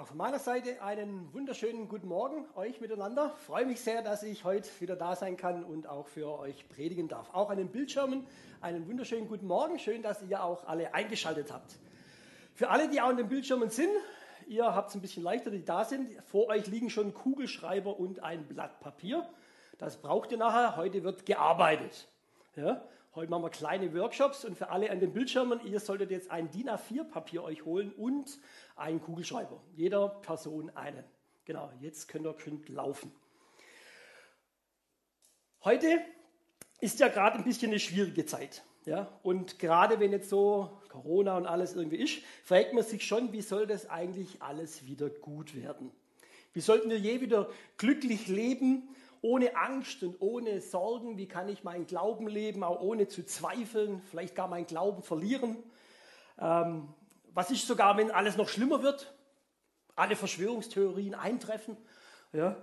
Auch von meiner Seite einen wunderschönen guten Morgen euch miteinander. Ich freue mich sehr, dass ich heute wieder da sein kann und auch für euch predigen darf. Auch an den Bildschirmen einen wunderschönen guten Morgen. Schön, dass ihr auch alle eingeschaltet habt. Für alle, die auch an den Bildschirmen sind, ihr habt es ein bisschen leichter, die da sind. Vor euch liegen schon Kugelschreiber und ein Blatt Papier. Das braucht ihr nachher. Heute wird gearbeitet. Ja? Heute machen wir kleine Workshops und für alle an den Bildschirmen, ihr solltet jetzt ein DIN A4-Papier euch holen und einen Kugelschreiber. Jeder Person einen. Genau, jetzt könnt ihr schön laufen. Heute ist ja gerade ein bisschen eine schwierige Zeit. Ja? Und gerade wenn jetzt so Corona und alles irgendwie ist, fragt man sich schon, wie soll das eigentlich alles wieder gut werden? Wie sollten wir je wieder glücklich leben ohne Angst und ohne Sorgen, wie kann ich meinen Glauben leben, auch ohne zu zweifeln, vielleicht gar meinen Glauben verlieren. Ähm, was ist sogar, wenn alles noch schlimmer wird, alle Verschwörungstheorien eintreffen, ja,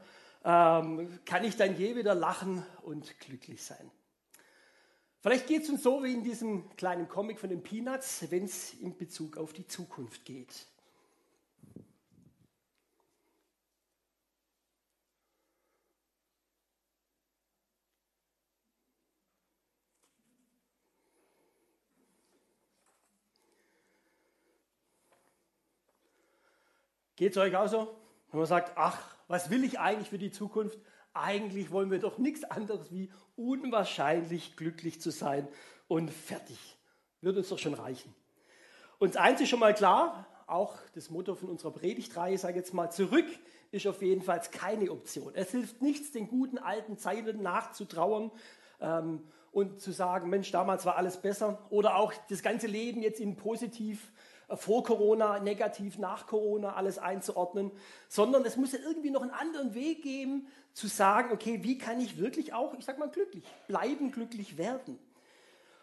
ähm, kann ich dann je wieder lachen und glücklich sein. Vielleicht geht es uns so wie in diesem kleinen Comic von den Peanuts, wenn es in Bezug auf die Zukunft geht. Geht es euch auch so? Wenn man sagt, ach, was will ich eigentlich für die Zukunft? Eigentlich wollen wir doch nichts anderes wie unwahrscheinlich glücklich zu sein und fertig. Wird uns doch schon reichen. Uns eins ist schon mal klar, auch das Motto von unserer Predigtreihe, sage jetzt mal, zurück ist auf jeden Fall keine Option. Es hilft nichts, den guten alten Zeiten nachzutrauern ähm, und zu sagen, Mensch, damals war alles besser. Oder auch das ganze Leben jetzt in positiv vor Corona, negativ nach Corona alles einzuordnen, sondern es muss ja irgendwie noch einen anderen Weg geben, zu sagen, okay, wie kann ich wirklich auch, ich sag mal, glücklich bleiben, glücklich werden.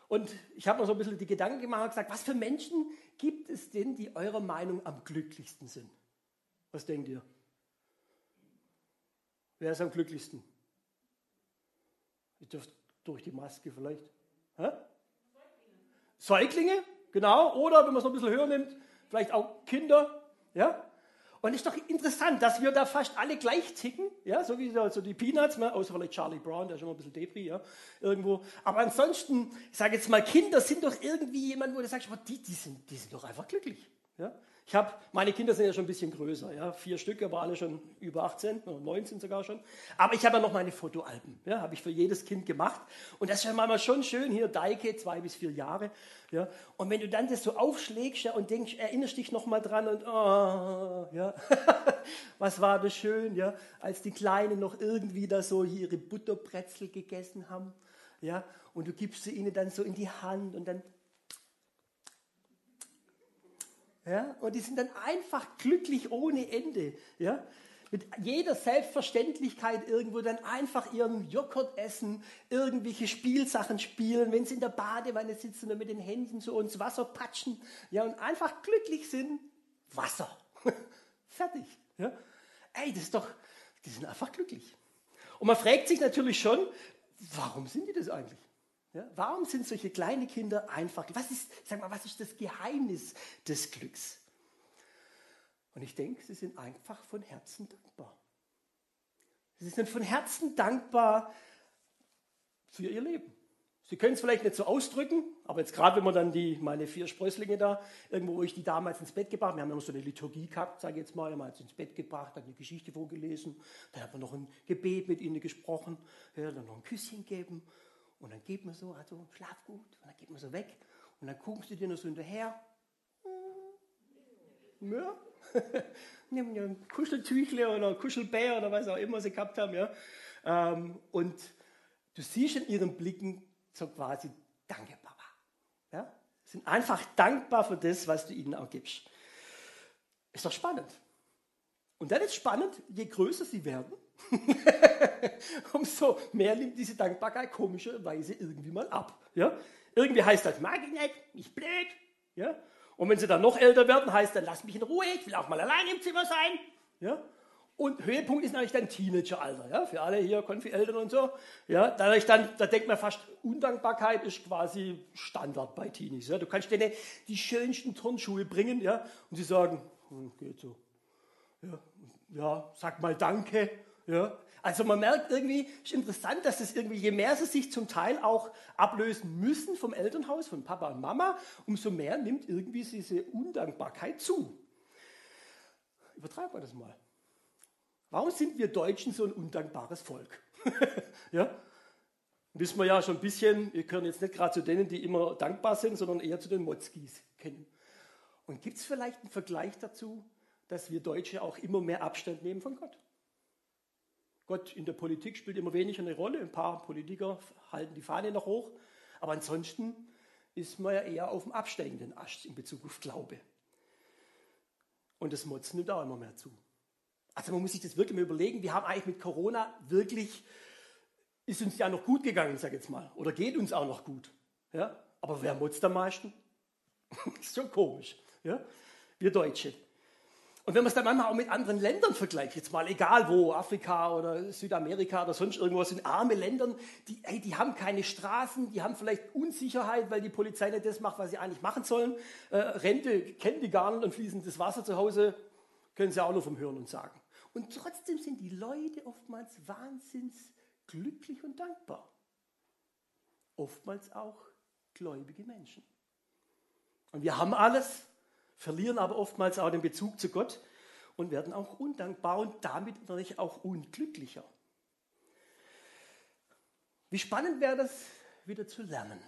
Und ich habe mir so ein bisschen die Gedanken gemacht und gesagt, was für Menschen gibt es denn, die eurer Meinung am glücklichsten sind? Was denkt ihr? Wer ist am glücklichsten? Ich dürfte durch die Maske vielleicht. Hä? Säuglinge. Genau, oder wenn man es noch ein bisschen höher nimmt, vielleicht auch Kinder. Ja? Und es ist doch interessant, dass wir da fast alle gleich ticken, ja, so wie so die Peanuts, ne? außer vielleicht Charlie Brown, der ist schon mal ein bisschen Debris, ja, irgendwo. Aber ansonsten, ich sage jetzt mal, Kinder sind doch irgendwie jemand, wo du sagst, die, die, sind, die sind doch einfach glücklich. Ja? Ich habe, meine Kinder sind ja schon ein bisschen größer, ja, vier Stück, aber alle schon über 18, 19 sogar schon. Aber ich habe ja noch meine Fotoalben, ja, habe ich für jedes Kind gemacht. Und das ist ja manchmal schon schön, hier Deike, zwei bis vier Jahre, ja. Und wenn du dann das so aufschlägst ja, und denkst, erinnerst dich noch mal dran und, oh, ja, was war das schön, ja, als die Kleinen noch irgendwie da so ihre Butterbrezel gegessen haben, ja, und du gibst sie ihnen dann so in die Hand und dann Ja? Und die sind dann einfach glücklich ohne Ende. Ja? Mit jeder Selbstverständlichkeit irgendwo dann einfach ihren Joghurt essen, irgendwelche Spielsachen spielen, wenn sie in der Badewanne sitzen und mit den Händen so ins Wasser patschen ja, und einfach glücklich sind. Wasser. Fertig. Ja? Ey, das ist doch, die sind einfach glücklich. Und man fragt sich natürlich schon, warum sind die das eigentlich? Ja, warum sind solche kleine Kinder einfach? Was ist, sag mal, was ist das Geheimnis des Glücks? Und ich denke, sie sind einfach von Herzen dankbar. Sie sind von Herzen dankbar für ihr Leben. Sie können es vielleicht nicht so ausdrücken, aber jetzt gerade, wenn man dann die, meine vier Sprösslinge da, irgendwo, wo ich die damals ins Bett gebracht, wir haben ja noch so eine Liturgie gehabt, sage ich jetzt mal, wir haben sie ins Bett gebracht, dann eine Geschichte vorgelesen, dann hat man noch ein Gebet mit ihnen gesprochen, ja, dann noch ein Küsschen gegeben und dann geht man so, also schlaf gut. Und dann geht man so weg. Und dann guckst du dir noch so hinterher. Hm. Ja. Nimm dir ein Kuscheltüchle oder ein Kuschelbär oder was auch immer sie gehabt haben. Ja. Ähm, und du siehst in ihren Blicken so quasi, danke Papa. Ja. Sind einfach dankbar für das, was du ihnen auch gibst. Ist doch spannend. Und dann ist spannend, je größer sie werden, umso mehr nimmt diese Dankbarkeit komischerweise irgendwie mal ab. Ja? Irgendwie heißt das, mag ich nicht, nicht blöd. Ja? Und wenn sie dann noch älter werden, heißt dann, lass mich in Ruhe, ich will auch mal allein im Zimmer sein. Ja? Und Höhepunkt ist natürlich dann Teenageralter, ja? für alle hier, Konfi-Eltern und so. Ja? Dadurch dann, da denkt man fast, Undankbarkeit ist quasi Standard bei Teenies. Ja? Du kannst denen die schönsten Turnschuhe bringen ja? und sie sagen, hm, geht so. Ja, ja sag mal Danke. Ja. Also man merkt irgendwie, ist interessant, dass es irgendwie, je mehr sie sich zum Teil auch ablösen müssen vom Elternhaus, von Papa und Mama, umso mehr nimmt irgendwie diese Undankbarkeit zu. Übertreiben wir das mal. Warum sind wir Deutschen so ein undankbares Volk? ja? Wissen wir ja schon ein bisschen, wir gehören jetzt nicht gerade zu denen, die immer dankbar sind, sondern eher zu den Motzkis kennen. Und gibt es vielleicht einen Vergleich dazu, dass wir Deutsche auch immer mehr Abstand nehmen von Gott? Gott in der Politik spielt immer weniger eine Rolle. Ein paar Politiker halten die Fahne noch hoch. Aber ansonsten ist man ja eher auf dem absteigenden Ast in Bezug auf Glaube. Und das Motzen nimmt auch immer mehr zu. Also man muss sich das wirklich mal überlegen. Wir haben eigentlich mit Corona wirklich, ist uns ja noch gut gegangen, sag ich jetzt mal. Oder geht uns auch noch gut. Ja? Aber wer motzt am meisten? ist schon komisch. Ja? Wir Deutsche. Und wenn man es dann manchmal auch mit anderen Ländern vergleicht, jetzt mal egal wo, Afrika oder Südamerika oder sonst irgendwas, sind arme Länder, die, hey, die haben keine Straßen, die haben vielleicht Unsicherheit, weil die Polizei nicht das macht, was sie eigentlich machen sollen. Äh, Rente kennen die gar nicht und fließendes Wasser zu Hause können sie auch nur vom Hören und Sagen. Und trotzdem sind die Leute oftmals wahnsinns glücklich und dankbar. Oftmals auch gläubige Menschen. Und wir haben alles, verlieren aber oftmals auch den Bezug zu Gott und werden auch undankbar und damit natürlich auch unglücklicher. Wie spannend wäre das, wieder zu lernen,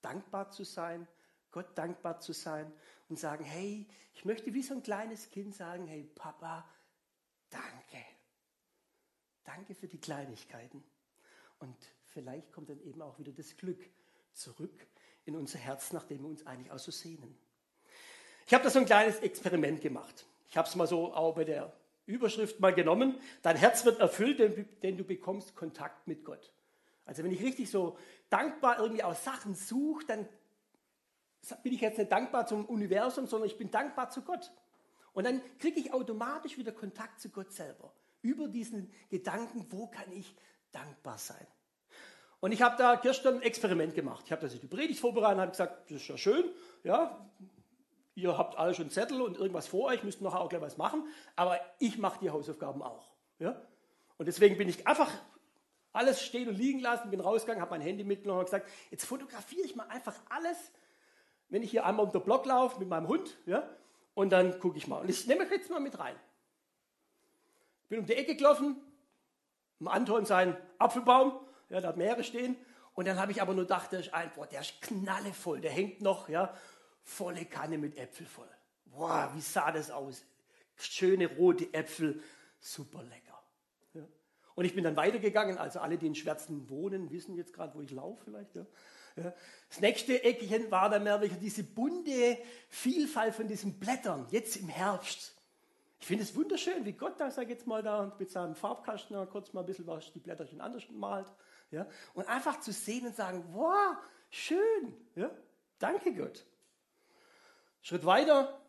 dankbar zu sein, Gott dankbar zu sein und sagen, hey, ich möchte wie so ein kleines Kind sagen, hey Papa, danke. Danke für die Kleinigkeiten. Und vielleicht kommt dann eben auch wieder das Glück zurück in unser Herz, nachdem wir uns eigentlich auch so sehnen. Ich habe da so ein kleines Experiment gemacht. Ich habe es mal so auch bei der Überschrift mal genommen. Dein Herz wird erfüllt, denn du bekommst Kontakt mit Gott. Also wenn ich richtig so dankbar irgendwie aus Sachen suche, dann bin ich jetzt nicht dankbar zum Universum, sondern ich bin dankbar zu Gott. Und dann kriege ich automatisch wieder Kontakt zu Gott selber. Über diesen Gedanken, wo kann ich dankbar sein? Und ich habe da gestern ein Experiment gemacht. Ich habe in die Predigt vorbereitet und habe gesagt, das ist ja schön, ja, ihr habt alle schon Zettel und irgendwas vor euch, müsst nachher auch gleich was machen, aber ich mache die Hausaufgaben auch. Ja? Und deswegen bin ich einfach alles stehen und liegen lassen, bin rausgegangen, habe mein Handy mitgenommen und gesagt, jetzt fotografiere ich mal einfach alles, wenn ich hier einmal um den Block laufe mit meinem Hund, ja, und dann gucke ich mal. Und ich nehme euch jetzt mal mit rein. Bin um die Ecke gelaufen, am Anton seinen Apfelbaum, ja, da hat mehrere stehen, und dann habe ich aber nur gedacht, der ist ein, der ist knallevoll, der hängt noch, ja, volle Kanne mit Äpfel voll. Boah, wie sah das aus? Schöne rote Äpfel, super lecker. Ja. Und ich bin dann weitergegangen, also alle, die in Schwärzen wohnen, wissen jetzt gerade, wo ich laufe vielleicht. Ja. Ja. Das nächste Eckchen war dann mehr diese bunte Vielfalt von diesen Blättern, jetzt im Herbst. Ich finde es wunderschön, wie Gott da, sag jetzt mal, da mit seinem Farbkasten da kurz mal ein bisschen was, die Blätterchen anders malt. Ja. Und einfach zu sehen und sagen, wow, schön. Ja. Danke Gott. Schritt weiter,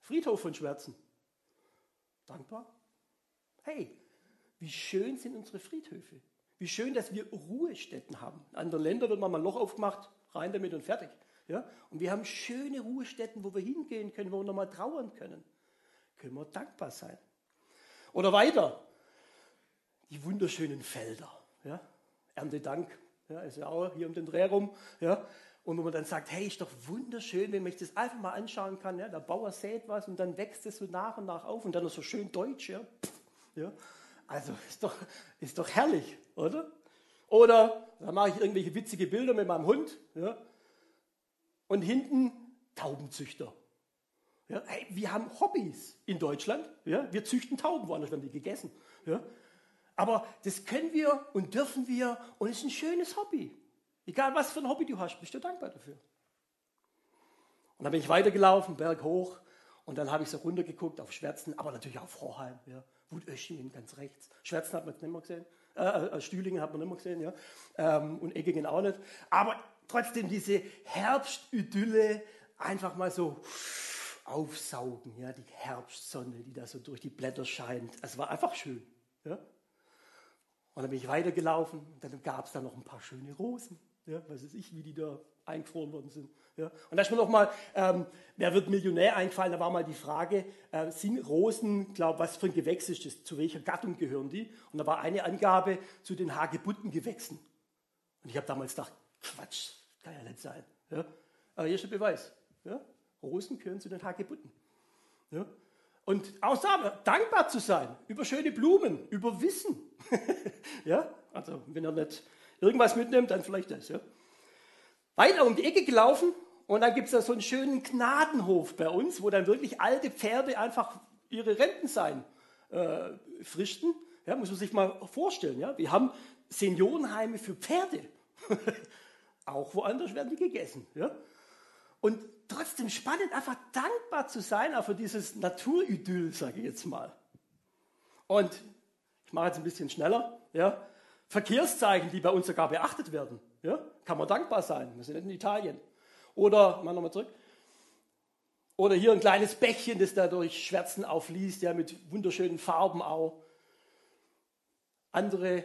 Friedhof von Schwärzen. Dankbar? Hey, wie schön sind unsere Friedhöfe. Wie schön, dass wir Ruhestätten haben. In anderen Ländern wird man mal ein Loch aufgemacht, rein damit und fertig. Ja? Und wir haben schöne Ruhestätten, wo wir hingehen können, wo wir nochmal trauern können. Können wir dankbar sein. Oder weiter, die wunderschönen Felder. Ja? Erntedank, ja, ist ja auch hier um den Dreh rum. Ja? Und wo man dann sagt, hey, ist doch wunderschön, wenn man sich das einfach mal anschauen kann. Ja? Der Bauer sät was und dann wächst es so nach und nach auf und dann ist so schön deutsch. Ja? ja? Also ist doch, ist doch herrlich, oder? Oder da mache ich irgendwelche witzige Bilder mit meinem Hund. Ja? Und hinten Taubenzüchter. Ja? Hey, wir haben Hobbys in Deutschland. Ja? Wir züchten Tauben, woanders werden die gegessen. Ja? Aber das können wir und dürfen wir und es ist ein schönes Hobby. Egal was für ein Hobby du hast, bist du dankbar dafür. Und dann bin ich weitergelaufen, Berg hoch, und dann habe ich so runtergeguckt auf Schwärzen, aber natürlich auch Vorheim, ja. Wutöschingen ganz rechts. Schwärzen hat man nicht mehr gesehen, äh, äh, Stühlingen hat man nicht mehr gesehen, ja. Ähm, und Eggingen auch nicht. Aber trotzdem diese Herbstidylle einfach mal so aufsaugen, ja, die Herbstsonne, die da so durch die Blätter scheint. Es war einfach schön, ja. Und dann bin ich weitergelaufen, und dann gab es da noch ein paar schöne Rosen. Ja, was weiß ich, wie die da eingefroren worden sind. Ja. Und da ist mir noch mal, ähm, wer wird Millionär eingefallen? Da war mal die Frage, äh, sind Rosen, glaube was für ein Gewächs ist das? Zu welcher Gattung gehören die? Und da war eine Angabe zu den Hagebuttengewächsen. Und ich habe damals gedacht, Quatsch, kann ja nicht sein. Ja. Aber hier ist der Beweis. Ja. Rosen gehören zu den Hagebutten. Ja. Und auch da, dankbar zu sein über schöne Blumen, über Wissen. ja, also wenn er nicht irgendwas mitnimmt, dann vielleicht das. Ja. Weiter um die Ecke gelaufen und dann gibt es da so einen schönen Gnadenhof bei uns, wo dann wirklich alte Pferde einfach ihre Renten sein äh, frischten. Ja, muss man sich mal vorstellen. Ja. Wir haben Seniorenheime für Pferde. auch woanders werden die gegessen. Ja. Und trotzdem spannend, einfach dankbar zu sein, auch für dieses Naturidyll, sage ich jetzt mal. Und ich mache jetzt ein bisschen schneller. Ja. Verkehrszeichen, die bei uns sogar beachtet werden. Ja. Kann man dankbar sein. Wir sind nicht in Italien. Oder, mal nochmal zurück. Oder hier ein kleines Bächchen, das da durch Schwärzen aufliest, ja, mit wunderschönen Farben auch. Andere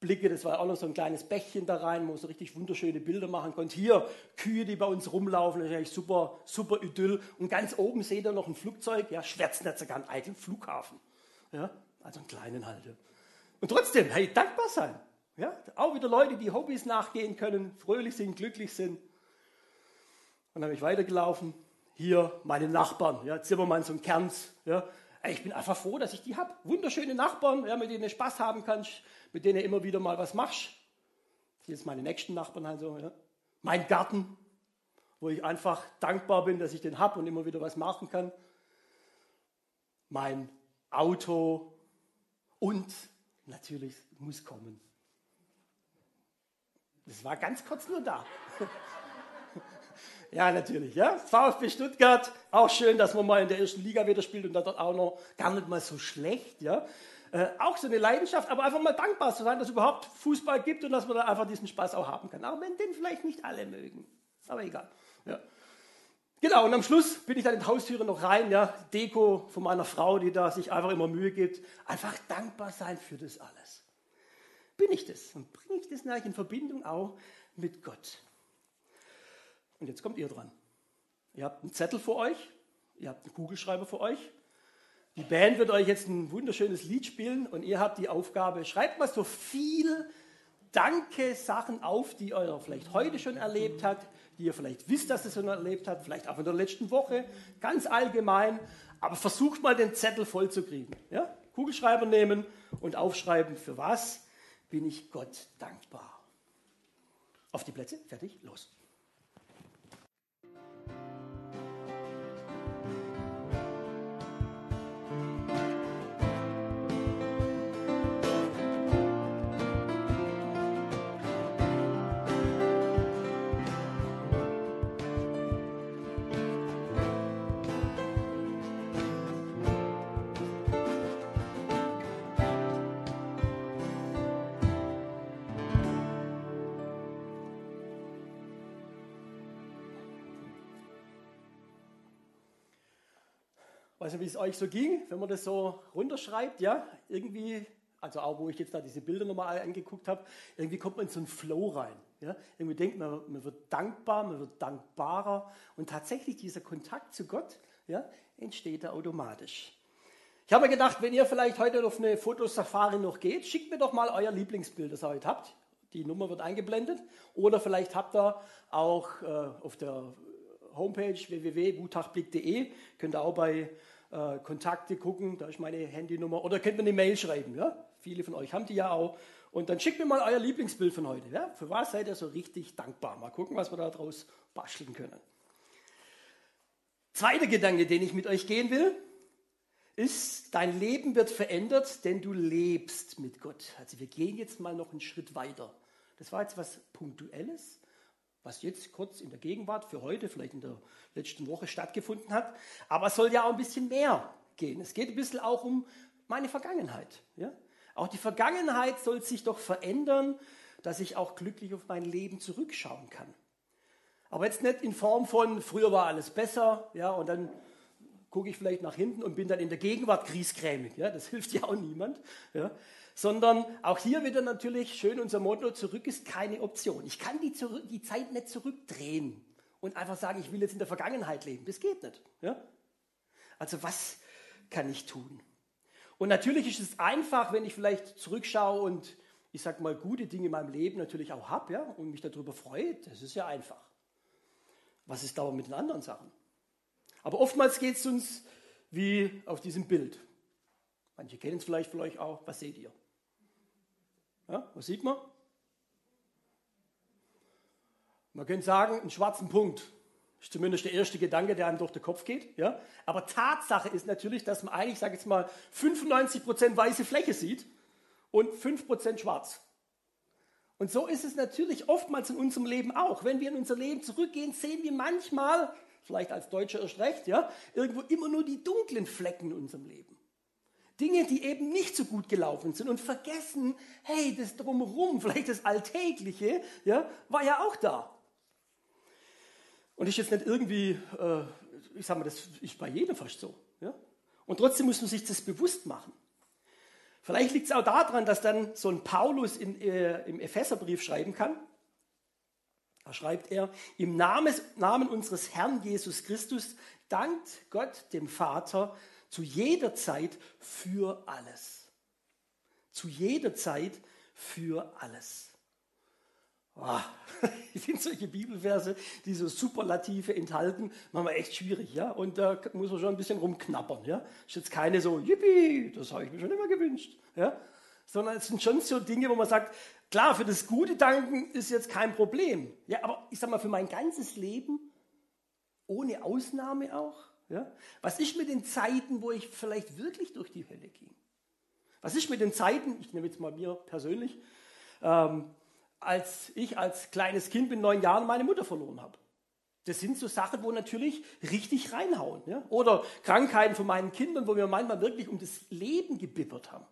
Blicke, das war auch noch so ein kleines Bächchen da rein, wo man so richtig wunderschöne Bilder machen konnte. Hier Kühe, die bei uns rumlaufen, das ist eigentlich super, super Idyll. Und ganz oben seht ihr noch ein Flugzeug, ja, Schwärzen hat sogar einen eigenen Flughafen. Ja, also einen kleinen halt. Und trotzdem, hey, dankbar sein. Ja, auch wieder Leute, die Hobbys nachgehen können, fröhlich sind, glücklich sind. Und dann habe ich weitergelaufen. Hier meine Nachbarn, ja, Zimmermanns und Kerns. Ja. Ich bin einfach froh, dass ich die habe. Wunderschöne Nachbarn, ja, mit denen du Spaß haben kannst mit denen du immer wieder mal was machst. Hier sind meine nächsten Nachbarn halt so. Ja. Mein Garten, wo ich einfach dankbar bin, dass ich den habe und immer wieder was machen kann. Mein Auto und natürlich muss kommen. Das war ganz kurz nur da. ja, natürlich. Ja. VfB Stuttgart, auch schön, dass man mal in der ersten Liga wieder spielt und da dort auch noch gar nicht mal so schlecht. Ja. Äh, auch so eine Leidenschaft, aber einfach mal dankbar zu sein, dass es überhaupt Fußball gibt und dass man da einfach diesen Spaß auch haben kann. Auch wenn den vielleicht nicht alle mögen. Aber egal. Ja. Genau, und am Schluss bin ich dann in die Haustüre noch rein, ja, Deko von meiner Frau, die da sich einfach immer Mühe gibt. Einfach dankbar sein für das alles. Bin ich das? Und bringe ich das natürlich in Verbindung auch mit Gott? Und jetzt kommt ihr dran. Ihr habt einen Zettel vor euch, ihr habt einen Kugelschreiber vor euch die Band wird euch jetzt ein wunderschönes Lied spielen und ihr habt die Aufgabe, schreibt mal so viel Danke-Sachen auf, die ihr vielleicht heute schon erlebt habt, die ihr vielleicht wisst, dass ihr schon erlebt habt, vielleicht auch in der letzten Woche, ganz allgemein. Aber versucht mal den Zettel voll zu kriegen. Ja? Kugelschreiber nehmen und aufschreiben, für was bin ich Gott dankbar. Auf die Plätze, fertig, los. Nicht, wie es euch so ging, wenn man das so runterschreibt, ja, irgendwie, also auch wo ich jetzt da diese Bilder nochmal angeguckt habe, irgendwie kommt man in so einen Flow rein. Ja? Irgendwie denkt man, man wird dankbar, man wird dankbarer und tatsächlich dieser Kontakt zu Gott ja, entsteht da automatisch. Ich habe mir gedacht, wenn ihr vielleicht heute auf eine Fotosafari noch geht, schickt mir doch mal euer Lieblingsbild, das ihr heute habt. Die Nummer wird eingeblendet. Oder vielleicht habt ihr auch äh, auf der Homepage www.gutachblick.de, könnt ihr auch bei äh, Kontakte gucken, da ist meine Handynummer. Oder könnt mir eine Mail schreiben. Ja? Viele von euch haben die ja auch. Und dann schickt mir mal euer Lieblingsbild von heute. Ja? Für was seid ihr so richtig dankbar? Mal gucken, was wir da draus basteln können. Zweiter Gedanke, den ich mit euch gehen will, ist, dein Leben wird verändert, denn du lebst mit Gott. Also wir gehen jetzt mal noch einen Schritt weiter. Das war jetzt was Punktuelles, was jetzt kurz in der Gegenwart für heute, vielleicht in der letzten Woche stattgefunden hat. Aber es soll ja auch ein bisschen mehr gehen. Es geht ein bisschen auch um meine Vergangenheit. Ja? Auch die Vergangenheit soll sich doch verändern, dass ich auch glücklich auf mein Leben zurückschauen kann. Aber jetzt nicht in Form von, früher war alles besser, ja, und dann gucke ich vielleicht nach hinten und bin dann in der Gegenwart griesgrämig. Ja, das hilft ja auch niemand. Ja. Sondern auch hier wieder natürlich schön unser Motto, zurück ist keine Option. Ich kann die, die Zeit nicht zurückdrehen und einfach sagen, ich will jetzt in der Vergangenheit leben. Das geht nicht. Ja. Also was kann ich tun? Und natürlich ist es einfach, wenn ich vielleicht zurückschaue und ich sage mal gute Dinge in meinem Leben natürlich auch habe ja, und mich darüber freue. Das ist ja einfach. Was ist aber mit den anderen Sachen? Aber oftmals geht es uns wie auf diesem Bild. Manche kennen es vielleicht euch auch. Was seht ihr? Ja, was sieht man? Man könnte sagen, einen schwarzen Punkt. Ist zumindest der erste Gedanke, der einem durch den Kopf geht. Ja? Aber Tatsache ist natürlich, dass man eigentlich, sage ich jetzt mal, 95% weiße Fläche sieht und 5% schwarz. Und so ist es natürlich oftmals in unserem Leben auch. Wenn wir in unser Leben zurückgehen, sehen wir manchmal vielleicht als Deutscher erst recht, ja, irgendwo immer nur die dunklen Flecken in unserem Leben. Dinge, die eben nicht so gut gelaufen sind und vergessen, hey, das drumherum, vielleicht das Alltägliche, ja, war ja auch da. Und ist jetzt nicht irgendwie, äh, ich sage mal, das ist bei jedem fast so. Ja? Und trotzdem muss man sich das bewusst machen. Vielleicht liegt es auch daran, dass dann so ein Paulus in, äh, im Epheserbrief schreiben kann, da schreibt er, im Namen, Namen unseres Herrn Jesus Christus dankt Gott dem Vater zu jeder Zeit für alles. Zu jeder Zeit für alles. Oh, ich finde solche Bibelverse, die so Superlative enthalten, manchmal echt schwierig, ja. Und da muss man schon ein bisschen rumknappern, ja. Ist jetzt keine so, yippie, das habe ich mir schon immer gewünscht, ja. Sondern es sind schon so Dinge, wo man sagt, Klar, für das gute Danken ist jetzt kein Problem. Ja, aber ich sag mal, für mein ganzes Leben, ohne Ausnahme auch, ja, was ist mit den Zeiten, wo ich vielleicht wirklich durch die Hölle ging? Was ist mit den Zeiten, ich nehme jetzt mal mir persönlich, ähm, als ich als kleines Kind mit neun Jahren meine Mutter verloren habe? Das sind so Sachen, wo natürlich richtig reinhauen. Ja? Oder Krankheiten von meinen Kindern, wo wir manchmal wirklich um das Leben gebibbert haben.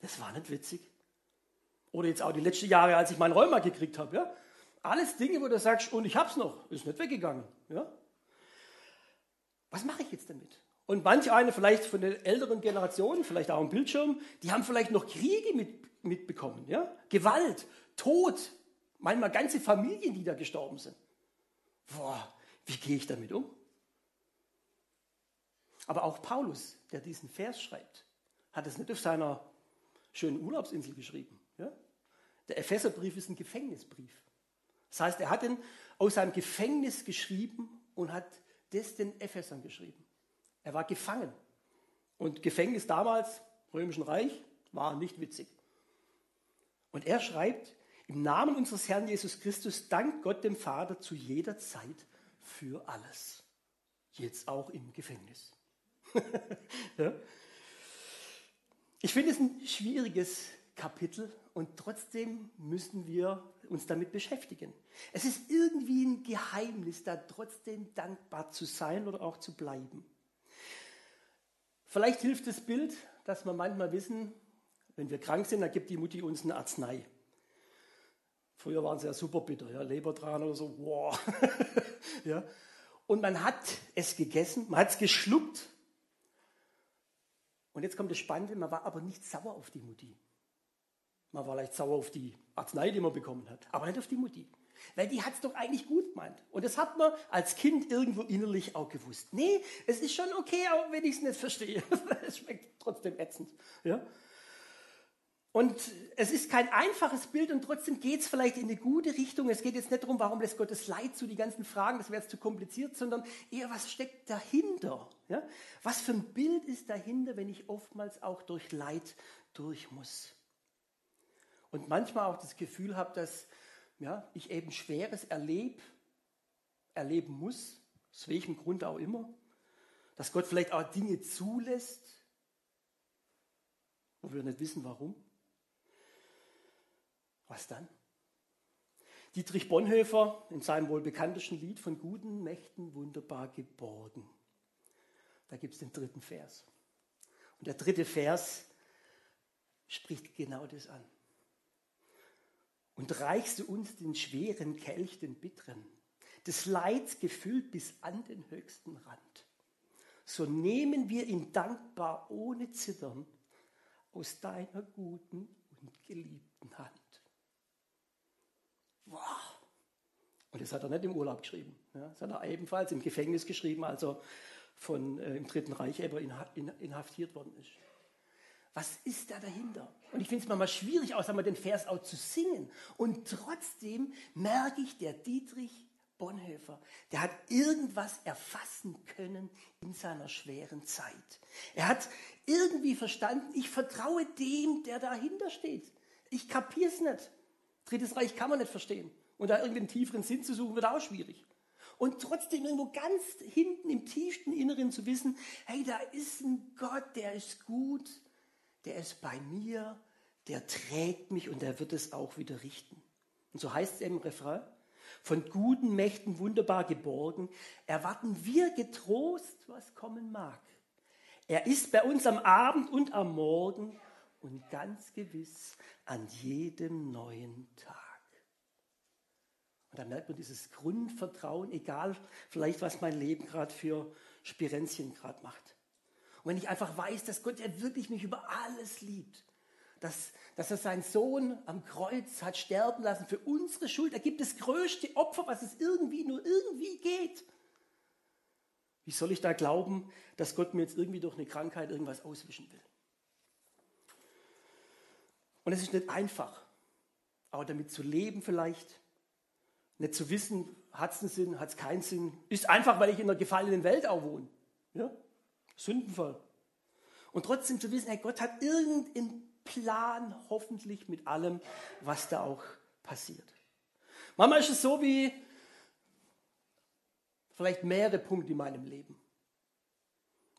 Das war nicht witzig. Oder jetzt auch die letzten Jahre, als ich meinen Rheuma gekriegt habe. Ja? Alles Dinge, wo du sagst, und ich habe es noch, ist nicht weggegangen. Ja? Was mache ich jetzt damit? Und manche eine vielleicht von den älteren Generationen, vielleicht auch am Bildschirm, die haben vielleicht noch Kriege mit, mitbekommen. Ja? Gewalt, Tod, manchmal ganze Familien, die da gestorben sind. Boah, wie gehe ich damit um? Aber auch Paulus, der diesen Vers schreibt, hat es nicht auf seiner schönen Urlaubsinsel geschrieben. Ja? Der Epheserbrief ist ein Gefängnisbrief. Das heißt, er hat ihn aus seinem Gefängnis geschrieben und hat das den Ephesern geschrieben. Er war gefangen. Und Gefängnis damals, Römischen Reich, war nicht witzig. Und er schreibt, im Namen unseres Herrn Jesus Christus dankt Gott dem Vater zu jeder Zeit für alles. Jetzt auch im Gefängnis. ja? Ich finde es ein schwieriges Kapitel und trotzdem müssen wir uns damit beschäftigen. Es ist irgendwie ein Geheimnis, da trotzdem dankbar zu sein oder auch zu bleiben. Vielleicht hilft das Bild, dass wir manchmal wissen, wenn wir krank sind, dann gibt die Mutti uns eine Arznei. Früher waren sie ja super bitter, ja, Lebertran oder so, wow. ja. Und man hat es gegessen, man hat es geschluckt. Und jetzt kommt das Spannende, man war aber nicht sauer auf die Mutti. Man war vielleicht sauer auf die Arznei, die man bekommen hat, aber nicht auf die Mutti. Weil die hat es doch eigentlich gut gemeint. Und das hat man als Kind irgendwo innerlich auch gewusst. Nee, es ist schon okay, auch wenn ich es nicht verstehe. es schmeckt trotzdem ätzend. Ja? Und es ist kein einfaches Bild und trotzdem geht es vielleicht in eine gute Richtung. Es geht jetzt nicht darum, warum lässt Gott das Leid zu, die ganzen Fragen, das wäre jetzt zu kompliziert, sondern eher, was steckt dahinter? Ja? Was für ein Bild ist dahinter, wenn ich oftmals auch durch Leid durch muss? Und manchmal auch das Gefühl habe, dass ja, ich eben Schweres erlebe, erleben muss, aus welchem Grund auch immer, dass Gott vielleicht auch Dinge zulässt, wo wir nicht wissen, warum. Was dann? Dietrich Bonhoeffer in seinem wohl bekanntesten Lied von guten Mächten wunderbar geborgen. Da gibt es den dritten Vers. Und der dritte Vers spricht genau das an und reichst du uns den schweren Kelch, den bitteren, des Leids gefüllt bis an den höchsten Rand. so nehmen wir ihn dankbar ohne Zittern aus deiner guten und geliebten Hand. Wow. Und das hat er nicht im Urlaub geschrieben. Ja, das hat er ebenfalls im Gefängnis geschrieben, als er von, äh, im Dritten Reich inhaftiert worden ist. Was ist da dahinter? Und ich finde es manchmal schwierig, außer mal den Vers auch zu singen. Und trotzdem merke ich, der Dietrich Bonhoeffer, der hat irgendwas erfassen können in seiner schweren Zeit. Er hat irgendwie verstanden, ich vertraue dem, der dahinter steht. Ich kapiere es nicht. Drittes Reich kann man nicht verstehen. Und da irgendeinen tieferen Sinn zu suchen, wird auch schwierig. Und trotzdem irgendwo ganz hinten im tiefsten Inneren zu wissen, hey, da ist ein Gott, der ist gut, der ist bei mir, der trägt mich und der wird es auch wieder richten. Und so heißt es im Refrain, von guten Mächten wunderbar geborgen, erwarten wir getrost, was kommen mag. Er ist bei uns am Abend und am Morgen und ganz gewiss an jedem neuen Tag. Und da merkt man dieses Grundvertrauen, egal vielleicht, was mein Leben gerade für Spirenzchen gerade macht. Und wenn ich einfach weiß, dass Gott ja wirklich mich über alles liebt, dass, dass er seinen Sohn am Kreuz hat sterben lassen für unsere Schuld, er gibt das größte Opfer, was es irgendwie nur irgendwie geht. Wie soll ich da glauben, dass Gott mir jetzt irgendwie durch eine Krankheit irgendwas auswischen will? Und es ist nicht einfach, aber damit zu leben vielleicht, nicht zu wissen, hat es einen Sinn, hat es keinen Sinn, ist einfach, weil ich in einer gefallenen Welt auch wohne. Ja? Sündenfall. Und trotzdem zu wissen, hey, Gott hat irgendeinen Plan hoffentlich mit allem, was da auch passiert. Manchmal ist es so wie vielleicht mehrere Punkte in meinem Leben.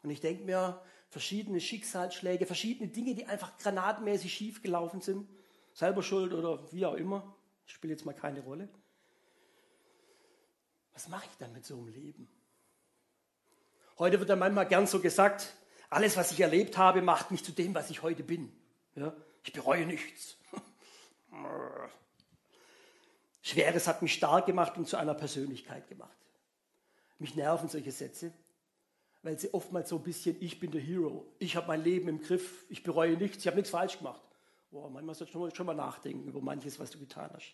Und ich denke mir, verschiedene Schicksalsschläge, verschiedene Dinge, die einfach granatenmäßig schief gelaufen sind, selber schuld oder wie auch immer, spielt jetzt mal keine Rolle. Was mache ich dann mit so einem Leben? Heute wird dann manchmal gern so gesagt, alles, was ich erlebt habe, macht mich zu dem, was ich heute bin. Ja? Ich bereue nichts. Schweres hat mich stark gemacht und zu einer Persönlichkeit gemacht. Mich nerven solche Sätze, weil sie oftmals so ein bisschen, ich bin der Hero, ich habe mein Leben im Griff, ich bereue nichts, ich habe nichts falsch gemacht. Boah, manchmal solltest du schon mal nachdenken über manches, was du getan hast.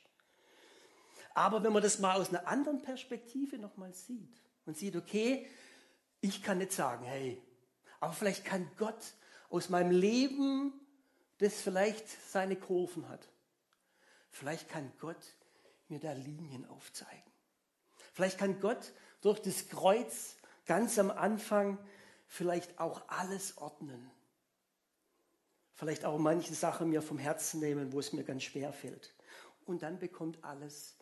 Aber wenn man das mal aus einer anderen Perspektive nochmal sieht und sieht, okay, ich kann nicht sagen, hey, aber vielleicht kann Gott aus meinem Leben, das vielleicht seine Kurven hat, vielleicht kann Gott mir da Linien aufzeigen. Vielleicht kann Gott durch das Kreuz ganz am Anfang vielleicht auch alles ordnen. Vielleicht auch manche Sachen mir vom Herzen nehmen, wo es mir ganz schwer fällt. Und dann bekommt alles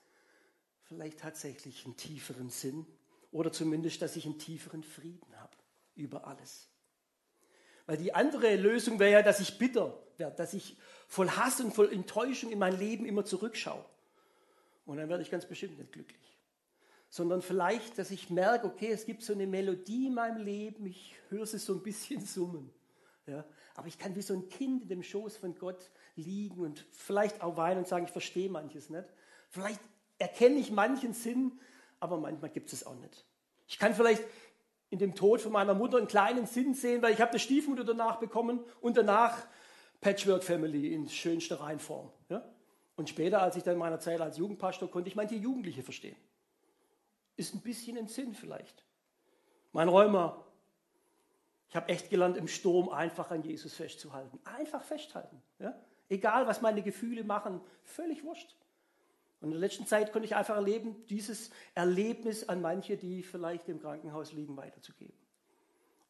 vielleicht tatsächlich einen tieferen Sinn oder zumindest, dass ich einen tieferen Frieden habe über alles. Weil die andere Lösung wäre ja, dass ich bitter werde, dass ich voll Hass und voll Enttäuschung in mein Leben immer zurückschaue. Und dann werde ich ganz bestimmt nicht glücklich. Sondern vielleicht, dass ich merke, okay, es gibt so eine Melodie in meinem Leben, ich höre sie so ein bisschen summen. Ja, aber ich kann wie so ein Kind in dem Schoß von Gott liegen und vielleicht auch weinen und sagen, ich verstehe manches nicht. Vielleicht erkenne ich manchen Sinn, aber manchmal gibt es es auch nicht. Ich kann vielleicht in dem Tod von meiner Mutter einen kleinen Sinn sehen, weil ich habe eine Stiefmutter danach bekommen und danach Patchwork Family in schönster Reihenform. Ja? Und später, als ich dann in meiner Zeit als Jugendpastor, konnte ich manche Jugendliche verstehen. Ist ein bisschen ein Sinn vielleicht. Mein Räumer, ich habe echt gelernt, im Sturm einfach an Jesus festzuhalten. Einfach festhalten. Ja? Egal, was meine Gefühle machen, völlig wurscht. Und in der letzten Zeit konnte ich einfach erleben, dieses Erlebnis an manche, die vielleicht im Krankenhaus liegen, weiterzugeben.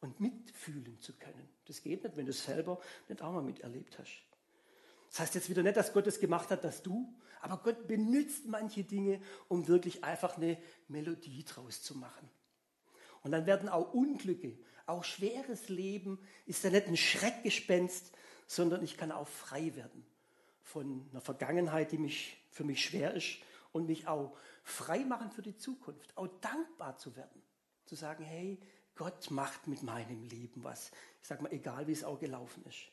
Und mitfühlen zu können. Das geht nicht, wenn du es selber nicht auch mal miterlebt hast. Das heißt jetzt wieder nicht, dass Gott es gemacht hat, dass du, aber Gott benutzt manche Dinge, um wirklich einfach eine Melodie draus zu machen. Und dann werden auch Unglücke, auch schweres Leben, ist ja nicht ein Schreckgespenst, sondern ich kann auch frei werden von einer Vergangenheit, die mich, für mich schwer ist und mich auch frei machen für die Zukunft, auch dankbar zu werden. Zu sagen, hey, Gott macht mit meinem Leben was. Ich sage mal, egal wie es auch gelaufen ist.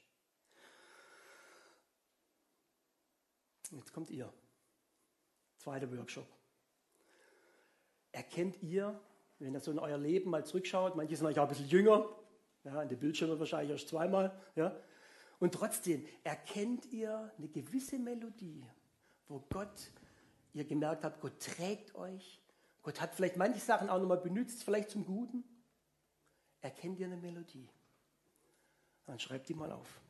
Jetzt kommt ihr. Zweiter Workshop. Erkennt ihr, wenn ihr so in euer Leben mal zurückschaut, manche sind euch auch ein bisschen jünger, ja, an den Bildschirmen wahrscheinlich erst zweimal, ja, und trotzdem erkennt ihr eine gewisse Melodie, wo Gott, ihr gemerkt habt, Gott trägt euch, Gott hat vielleicht manche Sachen auch nochmal benutzt, vielleicht zum Guten. Erkennt ihr eine Melodie? Dann schreibt die mal auf.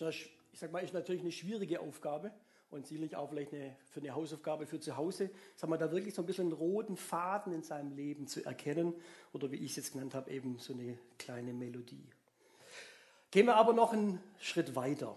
Ist, eine, ich sag mal, ist natürlich eine schwierige Aufgabe und sicherlich auch vielleicht eine, für eine Hausaufgabe für zu Hause, sagen wir, da wirklich so ein bisschen einen roten Faden in seinem Leben zu erkennen oder wie ich es jetzt genannt habe, eben so eine kleine Melodie. Gehen wir aber noch einen Schritt weiter.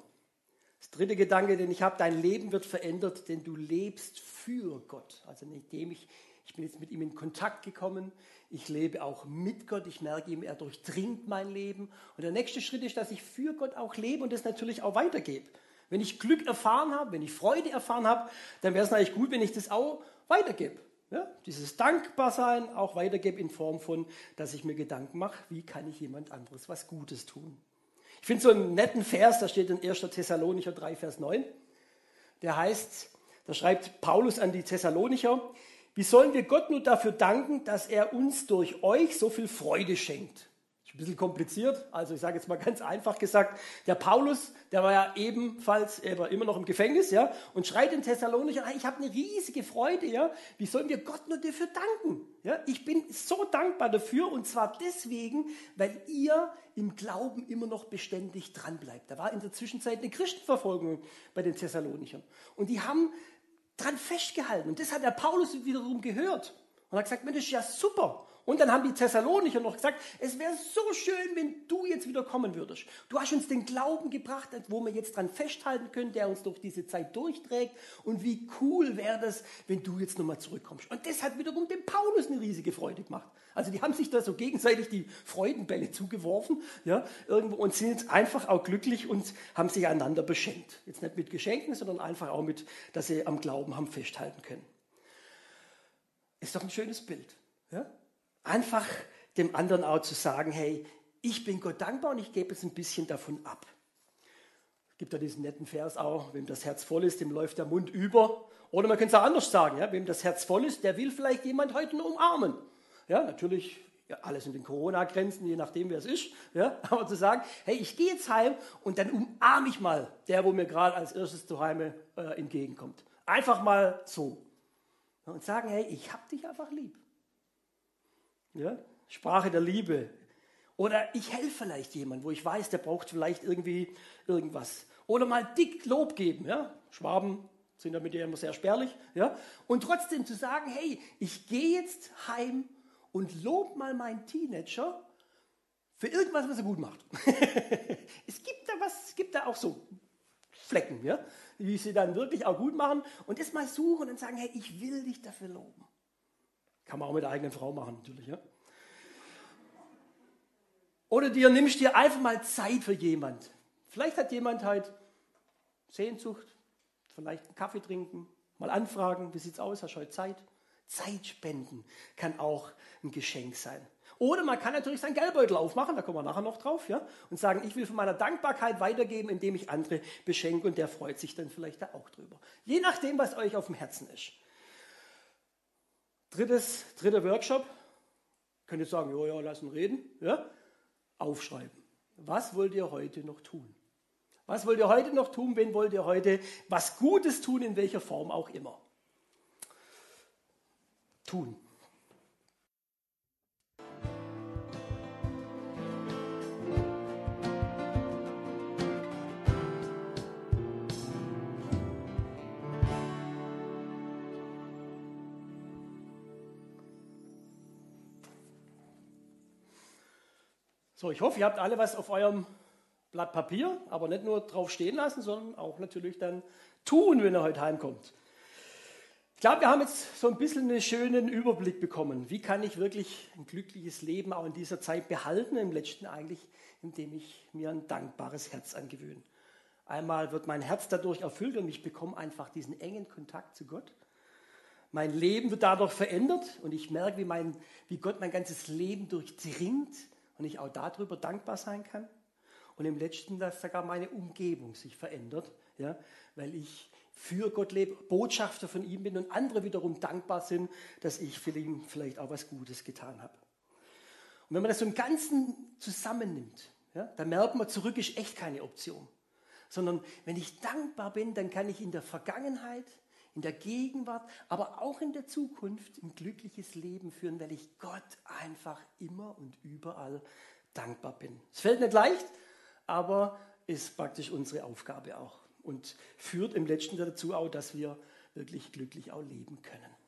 Das dritte Gedanke, den ich habe, dein Leben wird verändert, denn du lebst für Gott. Also indem ich, ich bin jetzt mit ihm in Kontakt gekommen, ich lebe auch mit Gott, ich merke ihm, er durchdringt mein Leben. Und der nächste Schritt ist, dass ich für Gott auch lebe und das natürlich auch weitergebe. Wenn ich Glück erfahren habe, wenn ich Freude erfahren habe, dann wäre es natürlich gut, wenn ich das auch weitergebe. Ja, dieses Dankbarsein auch weitergebe in Form von, dass ich mir Gedanken mache, wie kann ich jemand anderes was Gutes tun. Ich finde so einen netten Vers, da steht in 1. Thessalonicher 3, Vers 9. Der heißt, da schreibt Paulus an die Thessalonicher, wie sollen wir Gott nur dafür danken, dass er uns durch euch so viel Freude schenkt? Ist ein bisschen kompliziert, also ich sage jetzt mal ganz einfach gesagt, der Paulus, der war ja ebenfalls, er war immer noch im Gefängnis, ja, und schreit in Thessalonicher, ich habe eine riesige Freude, ja, wie sollen wir Gott nur dafür danken? Ja, ich bin so dankbar dafür und zwar deswegen, weil ihr im Glauben immer noch beständig dran bleibt. Da war in der Zwischenzeit eine Christenverfolgung bei den Thessalonichern und die haben dran festgehalten. Und das hat der Paulus wiederum gehört. Und hat gesagt, Mensch, ja super. Und dann haben die Thessalonicher noch gesagt, es wäre so schön, wenn du jetzt wieder kommen würdest. Du hast uns den Glauben gebracht, wo wir jetzt dran festhalten können, der uns durch diese Zeit durchträgt. Und wie cool wäre das, wenn du jetzt nochmal zurückkommst. Und das hat wiederum dem Paulus eine riesige Freude gemacht. Also die haben sich da so gegenseitig die Freudenbälle zugeworfen, ja, irgendwo und sind jetzt einfach auch glücklich und haben sich einander beschenkt. Jetzt nicht mit Geschenken, sondern einfach auch mit, dass sie am Glauben haben festhalten können. Ist doch ein schönes Bild. Ja? Einfach dem anderen auch zu sagen, hey, ich bin Gott dankbar und ich gebe jetzt ein bisschen davon ab. Es gibt ja diesen netten Vers auch, wem das Herz voll ist, dem läuft der Mund über. Oder man könnte es auch anders sagen, ja? wem das Herz voll ist, der will vielleicht jemand heute nur umarmen. Ja, natürlich ja, alles in den Corona-Grenzen, je nachdem, wer es ist. Ja, aber zu sagen, hey, ich gehe jetzt heim und dann umarme ich mal der, wo mir gerade als erstes zu Heime äh, entgegenkommt. Einfach mal so. Und sagen, hey, ich habe dich einfach lieb. Ja? Sprache der Liebe. Oder ich helfe vielleicht jemand, wo ich weiß, der braucht vielleicht irgendwie irgendwas. Oder mal dick Lob geben. Ja? Schwaben sind damit ja immer sehr spärlich. Ja? Und trotzdem zu sagen, hey, ich gehe jetzt heim und lob mal meinen Teenager für irgendwas, was er gut macht. es gibt da was, es gibt da auch so Flecken, ja? wie sie dann wirklich auch gut machen und das mal suchen und sagen, hey, ich will dich dafür loben. Kann man auch mit der eigenen Frau machen, natürlich. Ja? Oder dir nimmst dir einfach mal Zeit für jemand. Vielleicht hat jemand halt Sehnsucht, vielleicht einen Kaffee trinken, mal anfragen, wie sieht's aus, hast du heute Zeit? Zeit spenden kann auch ein Geschenk sein. Oder man kann natürlich seinen Geldbeutel aufmachen, da kommen wir nachher noch drauf, ja, und sagen, ich will von meiner Dankbarkeit weitergeben, indem ich andere beschenke und der freut sich dann vielleicht da auch drüber. Je nachdem, was euch auf dem Herzen ist. Drittes, dritter Workshop. Könnt ihr sagen, ja, ja, lassen reden. Ja? Aufschreiben. Was wollt ihr heute noch tun? Was wollt ihr heute noch tun? Wen wollt ihr heute was Gutes tun, in welcher Form auch immer? Tun. So, ich hoffe, ihr habt alle was auf eurem Blatt Papier, aber nicht nur drauf stehen lassen, sondern auch natürlich dann tun, wenn ihr heute heimkommt. Ich glaube, wir haben jetzt so ein bisschen einen schönen Überblick bekommen. Wie kann ich wirklich ein glückliches Leben auch in dieser Zeit behalten? Im letzten eigentlich, indem ich mir ein dankbares Herz angewöhne. Einmal wird mein Herz dadurch erfüllt und ich bekomme einfach diesen engen Kontakt zu Gott. Mein Leben wird dadurch verändert und ich merke, wie, mein, wie Gott mein ganzes Leben durchdringt und ich auch darüber dankbar sein kann. Und im letzten, dass sogar meine Umgebung sich verändert, ja, weil ich für Gott lebe, Botschafter von ihm bin und andere wiederum dankbar sind, dass ich für ihn vielleicht auch was Gutes getan habe. Und wenn man das so im Ganzen zusammennimmt, ja, dann merkt man, zurück ist echt keine Option. Sondern wenn ich dankbar bin, dann kann ich in der Vergangenheit, in der Gegenwart, aber auch in der Zukunft ein glückliches Leben führen, weil ich Gott einfach immer und überall dankbar bin. Es fällt nicht leicht, aber ist praktisch unsere Aufgabe auch und führt im letzten dazu auch, dass wir wirklich glücklich auch leben können.